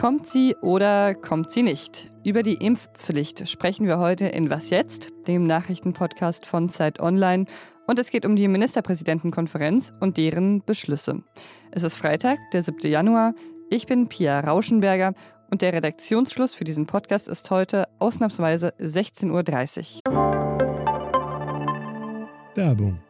Kommt sie oder kommt sie nicht? Über die Impfpflicht sprechen wir heute in Was jetzt, dem Nachrichtenpodcast von Zeit Online. Und es geht um die Ministerpräsidentenkonferenz und deren Beschlüsse. Es ist Freitag, der 7. Januar. Ich bin Pia Rauschenberger und der Redaktionsschluss für diesen Podcast ist heute ausnahmsweise 16.30 Uhr. Werbung.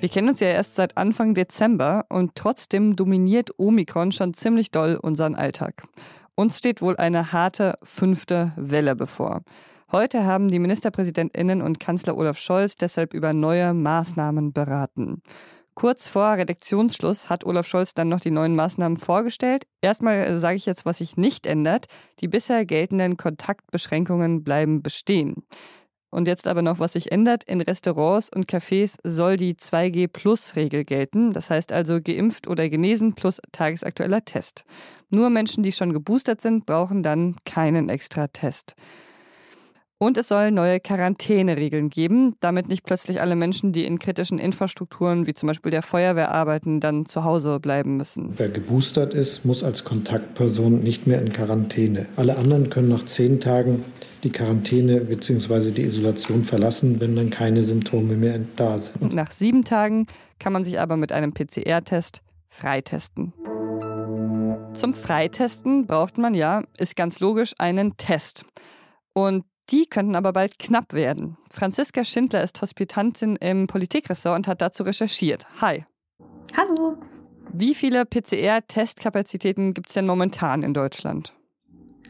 Wir kennen uns ja erst seit Anfang Dezember und trotzdem dominiert Omikron schon ziemlich doll unseren Alltag. Uns steht wohl eine harte fünfte Welle bevor. Heute haben die Ministerpräsidentinnen und Kanzler Olaf Scholz deshalb über neue Maßnahmen beraten. Kurz vor Redaktionsschluss hat Olaf Scholz dann noch die neuen Maßnahmen vorgestellt. Erstmal äh, sage ich jetzt, was sich nicht ändert. Die bisher geltenden Kontaktbeschränkungen bleiben bestehen. Und jetzt aber noch, was sich ändert. In Restaurants und Cafés soll die 2G-Plus-Regel gelten. Das heißt also geimpft oder genesen plus tagesaktueller Test. Nur Menschen, die schon geboostert sind, brauchen dann keinen extra Test. Und es soll neue Quarantäneregeln geben, damit nicht plötzlich alle Menschen, die in kritischen Infrastrukturen wie zum Beispiel der Feuerwehr arbeiten, dann zu Hause bleiben müssen. Wer geboostert ist, muss als Kontaktperson nicht mehr in Quarantäne. Alle anderen können nach zehn Tagen die Quarantäne bzw. die Isolation verlassen, wenn dann keine Symptome mehr da sind. Und nach sieben Tagen kann man sich aber mit einem PCR-Test freitesten. Zum Freitesten braucht man ja, ist ganz logisch, einen Test. Und die könnten aber bald knapp werden. Franziska Schindler ist Hospitantin im Politikressort und hat dazu recherchiert. Hi. Hallo. Wie viele PCR-Testkapazitäten gibt es denn momentan in Deutschland?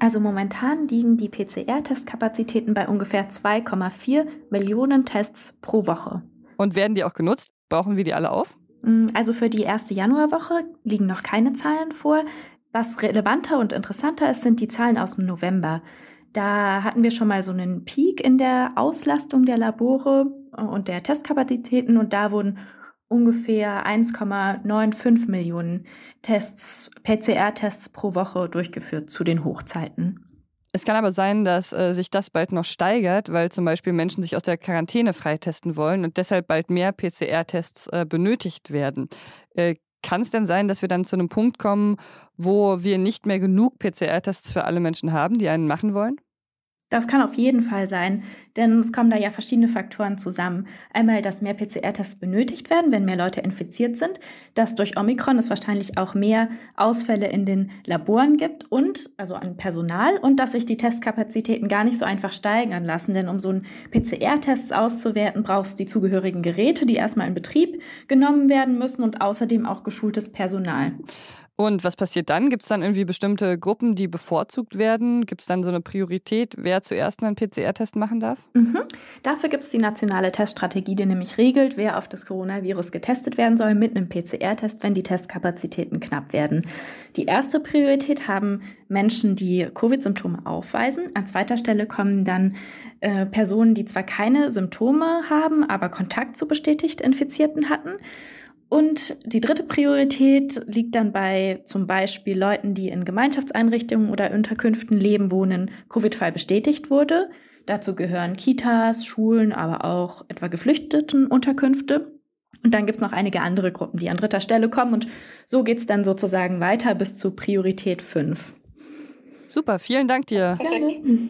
Also momentan liegen die PCR-Testkapazitäten bei ungefähr 2,4 Millionen Tests pro Woche. Und werden die auch genutzt? Brauchen wir die alle auf? Mm, also für die erste Januarwoche liegen noch keine Zahlen vor. Was relevanter und interessanter ist, sind die Zahlen aus dem November. Da hatten wir schon mal so einen Peak in der Auslastung der Labore und der Testkapazitäten und da wurden ungefähr 1,95 Millionen Tests, PCR-Tests pro Woche durchgeführt zu den Hochzeiten. Es kann aber sein, dass äh, sich das bald noch steigert, weil zum Beispiel Menschen sich aus der Quarantäne freitesten wollen und deshalb bald mehr PCR-Tests äh, benötigt werden. Äh, kann es denn sein, dass wir dann zu einem Punkt kommen, wo wir nicht mehr genug PCR-Tests für alle Menschen haben, die einen machen wollen? Das kann auf jeden Fall sein, denn es kommen da ja verschiedene Faktoren zusammen. Einmal, dass mehr PCR-Tests benötigt werden, wenn mehr Leute infiziert sind, dass durch Omikron es wahrscheinlich auch mehr Ausfälle in den Laboren gibt und also an Personal und dass sich die Testkapazitäten gar nicht so einfach steigern lassen, denn um so einen PCR-Test auszuwerten, brauchst du die zugehörigen Geräte, die erstmal in Betrieb genommen werden müssen und außerdem auch geschultes Personal. Und was passiert dann? Gibt es dann irgendwie bestimmte Gruppen, die bevorzugt werden? Gibt es dann so eine Priorität, wer zuerst einen PCR-Test machen darf? Mhm. Dafür gibt es die nationale Teststrategie, die nämlich regelt, wer auf das Coronavirus getestet werden soll mit einem PCR-Test, wenn die Testkapazitäten knapp werden. Die erste Priorität haben Menschen, die Covid-Symptome aufweisen. An zweiter Stelle kommen dann äh, Personen, die zwar keine Symptome haben, aber Kontakt zu bestätigt Infizierten hatten. Und die dritte Priorität liegt dann bei zum Beispiel Leuten, die in Gemeinschaftseinrichtungen oder Unterkünften leben, wohnen, Covid-Fall bestätigt wurde. Dazu gehören Kitas, Schulen, aber auch etwa Geflüchtetenunterkünfte. Und dann gibt es noch einige andere Gruppen, die an dritter Stelle kommen. Und so geht es dann sozusagen weiter bis zu Priorität 5. Super, vielen Dank dir. Gerne.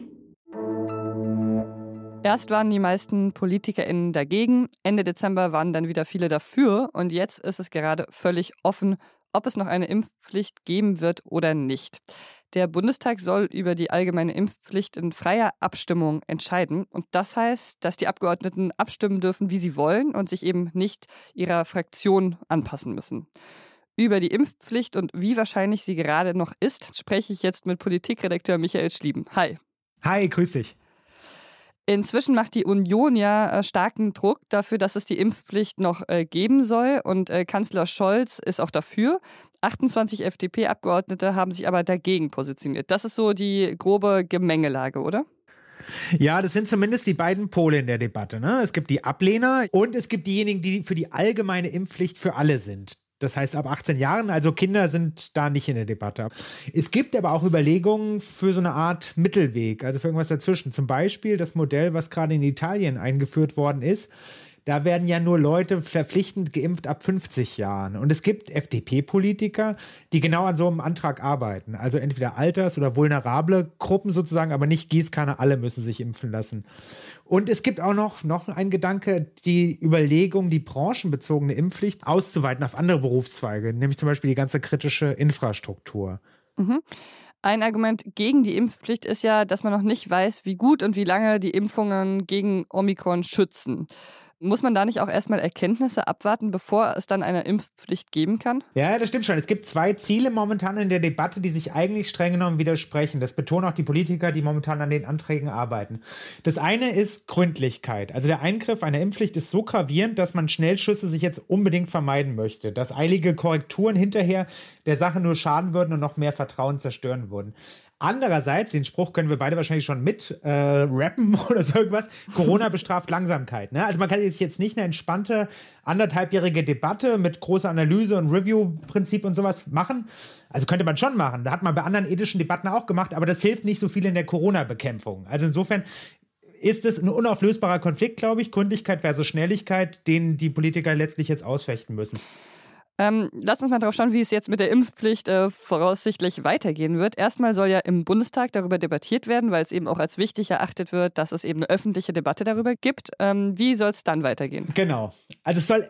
Erst waren die meisten PolitikerInnen dagegen, Ende Dezember waren dann wieder viele dafür und jetzt ist es gerade völlig offen, ob es noch eine Impfpflicht geben wird oder nicht. Der Bundestag soll über die allgemeine Impfpflicht in freier Abstimmung entscheiden. Und das heißt, dass die Abgeordneten abstimmen dürfen, wie sie wollen und sich eben nicht ihrer Fraktion anpassen müssen. Über die Impfpflicht und wie wahrscheinlich sie gerade noch ist, spreche ich jetzt mit Politikredakteur Michael Schlieben. Hi. Hi, grüß dich. Inzwischen macht die Union ja äh, starken Druck dafür, dass es die Impfpflicht noch äh, geben soll. Und äh, Kanzler Scholz ist auch dafür. 28 FDP-Abgeordnete haben sich aber dagegen positioniert. Das ist so die grobe Gemengelage, oder? Ja, das sind zumindest die beiden Pole in der Debatte. Ne? Es gibt die Ablehner und es gibt diejenigen, die für die allgemeine Impfpflicht für alle sind. Das heißt ab 18 Jahren, also Kinder sind da nicht in der Debatte. Es gibt aber auch Überlegungen für so eine Art Mittelweg, also für irgendwas dazwischen. Zum Beispiel das Modell, was gerade in Italien eingeführt worden ist, da werden ja nur Leute verpflichtend geimpft ab 50 Jahren. Und es gibt FDP-Politiker, die genau an so einem Antrag arbeiten. Also entweder alters- oder vulnerable Gruppen sozusagen, aber nicht Gießkanne, alle müssen sich impfen lassen. Und es gibt auch noch, noch ein Gedanke, die Überlegung, die branchenbezogene Impfpflicht auszuweiten auf andere Berufszweige, nämlich zum Beispiel die ganze kritische Infrastruktur. Mhm. Ein Argument gegen die Impfpflicht ist ja, dass man noch nicht weiß, wie gut und wie lange die Impfungen gegen Omikron schützen. Muss man da nicht auch erstmal Erkenntnisse abwarten, bevor es dann eine Impfpflicht geben kann? Ja, das stimmt schon. Es gibt zwei Ziele momentan in der Debatte, die sich eigentlich streng genommen widersprechen. Das betonen auch die Politiker, die momentan an den Anträgen arbeiten. Das eine ist Gründlichkeit. Also der Eingriff einer Impfpflicht ist so gravierend, dass man Schnellschüsse sich jetzt unbedingt vermeiden möchte. Dass eilige Korrekturen hinterher der Sache nur schaden würden und noch mehr Vertrauen zerstören würden. Andererseits, den Spruch können wir beide wahrscheinlich schon mit äh, rappen oder so irgendwas, Corona bestraft Langsamkeit. Ne? Also man kann sich jetzt nicht eine entspannte anderthalbjährige Debatte mit großer Analyse und Review-Prinzip und sowas machen. Also könnte man schon machen. Da hat man bei anderen ethischen Debatten auch gemacht, aber das hilft nicht so viel in der Corona-Bekämpfung. Also insofern ist es ein unauflösbarer Konflikt, glaube ich, Gründlichkeit versus Schnelligkeit, den die Politiker letztlich jetzt ausfechten müssen. Ähm, lass uns mal drauf schauen, wie es jetzt mit der Impfpflicht äh, voraussichtlich weitergehen wird. Erstmal soll ja im Bundestag darüber debattiert werden, weil es eben auch als wichtig erachtet wird, dass es eben eine öffentliche Debatte darüber gibt. Ähm, wie soll es dann weitergehen? Genau. Also es soll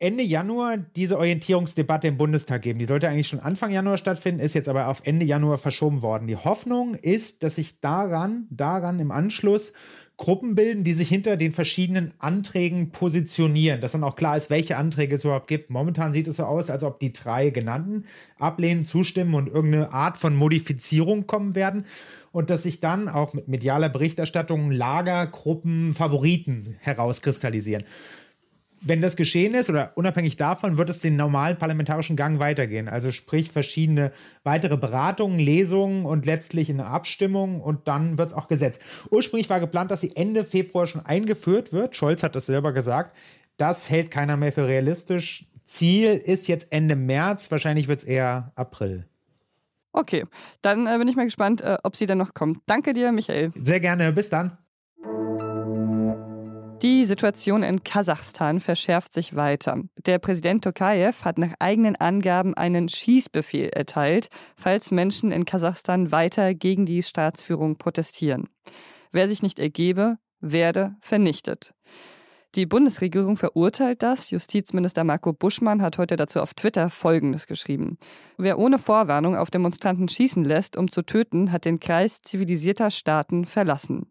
Ende Januar diese Orientierungsdebatte im Bundestag geben. Die sollte eigentlich schon Anfang Januar stattfinden, ist jetzt aber auf Ende Januar verschoben worden. Die Hoffnung ist, dass sich daran, daran im Anschluss Gruppen bilden, die sich hinter den verschiedenen Anträgen positionieren, dass dann auch klar ist, welche Anträge es überhaupt gibt. Momentan sieht es so aus, als ob die drei genannten ablehnen, zustimmen und irgendeine Art von Modifizierung kommen werden und dass sich dann auch mit medialer Berichterstattung Lagergruppen, Favoriten herauskristallisieren wenn das geschehen ist oder unabhängig davon, wird es den normalen parlamentarischen Gang weitergehen. Also sprich verschiedene weitere Beratungen, Lesungen und letztlich eine Abstimmung und dann wird es auch gesetzt. Ursprünglich war geplant, dass sie Ende Februar schon eingeführt wird. Scholz hat das selber gesagt. Das hält keiner mehr für realistisch. Ziel ist jetzt Ende März, wahrscheinlich wird es eher April. Okay, dann äh, bin ich mal gespannt, äh, ob sie dann noch kommt. Danke dir, Michael. Sehr gerne, bis dann. Die Situation in Kasachstan verschärft sich weiter. Der Präsident Tokayev hat nach eigenen Angaben einen Schießbefehl erteilt, falls Menschen in Kasachstan weiter gegen die Staatsführung protestieren. Wer sich nicht ergebe, werde vernichtet. Die Bundesregierung verurteilt das. Justizminister Marco Buschmann hat heute dazu auf Twitter Folgendes geschrieben. Wer ohne Vorwarnung auf Demonstranten schießen lässt, um zu töten, hat den Kreis zivilisierter Staaten verlassen.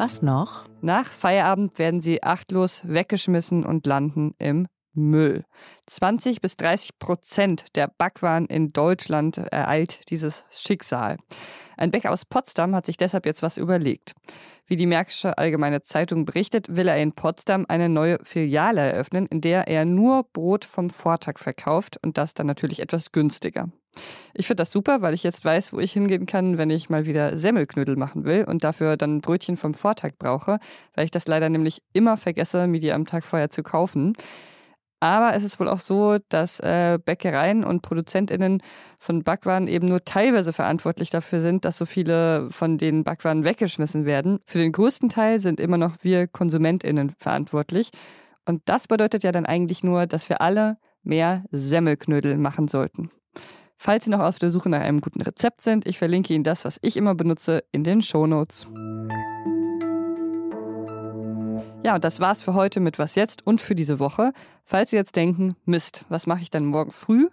Was noch? Nach Feierabend werden sie achtlos weggeschmissen und landen im Müll. 20 bis 30 Prozent der Backwaren in Deutschland ereilt dieses Schicksal. Ein Bäcker aus Potsdam hat sich deshalb jetzt was überlegt. Wie die Märkische Allgemeine Zeitung berichtet, will er in Potsdam eine neue Filiale eröffnen, in der er nur Brot vom Vortag verkauft und das dann natürlich etwas günstiger. Ich finde das super, weil ich jetzt weiß, wo ich hingehen kann, wenn ich mal wieder Semmelknödel machen will und dafür dann Brötchen vom Vortag brauche, weil ich das leider nämlich immer vergesse, mir die am Tag vorher zu kaufen. Aber es ist wohl auch so, dass äh, Bäckereien und ProduzentInnen von Backwaren eben nur teilweise verantwortlich dafür sind, dass so viele von den Backwaren weggeschmissen werden. Für den größten Teil sind immer noch wir KonsumentInnen verantwortlich. Und das bedeutet ja dann eigentlich nur, dass wir alle mehr Semmelknödel machen sollten. Falls Sie noch auf der Suche nach einem guten Rezept sind, ich verlinke Ihnen das, was ich immer benutze, in den Shownotes. Ja, und das war's für heute mit Was jetzt und für diese Woche. Falls Sie jetzt denken, Mist, was mache ich dann morgen früh?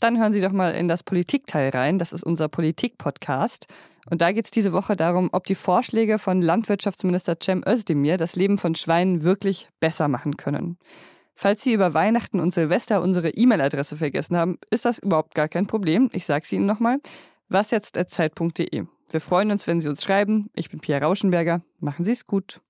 Dann hören Sie doch mal in das Politikteil rein. Das ist unser Politik-Podcast. Und da geht es diese Woche darum, ob die Vorschläge von Landwirtschaftsminister Cem Özdemir das Leben von Schweinen wirklich besser machen können. Falls Sie über Weihnachten und Silvester unsere E-Mail-Adresse vergessen haben, ist das überhaupt gar kein Problem. Ich sage sie Ihnen nochmal. Was jetzt Zeitpunkt.de. Wir freuen uns, wenn Sie uns schreiben. Ich bin Pia Rauschenberger. Machen Sie es gut.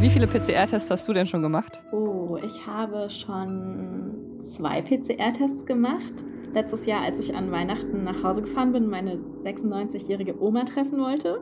Wie viele PCR-Tests hast du denn schon gemacht? Oh, ich habe schon zwei PCR-Tests gemacht. Letztes Jahr, als ich an Weihnachten nach Hause gefahren bin, meine 96-jährige Oma treffen wollte.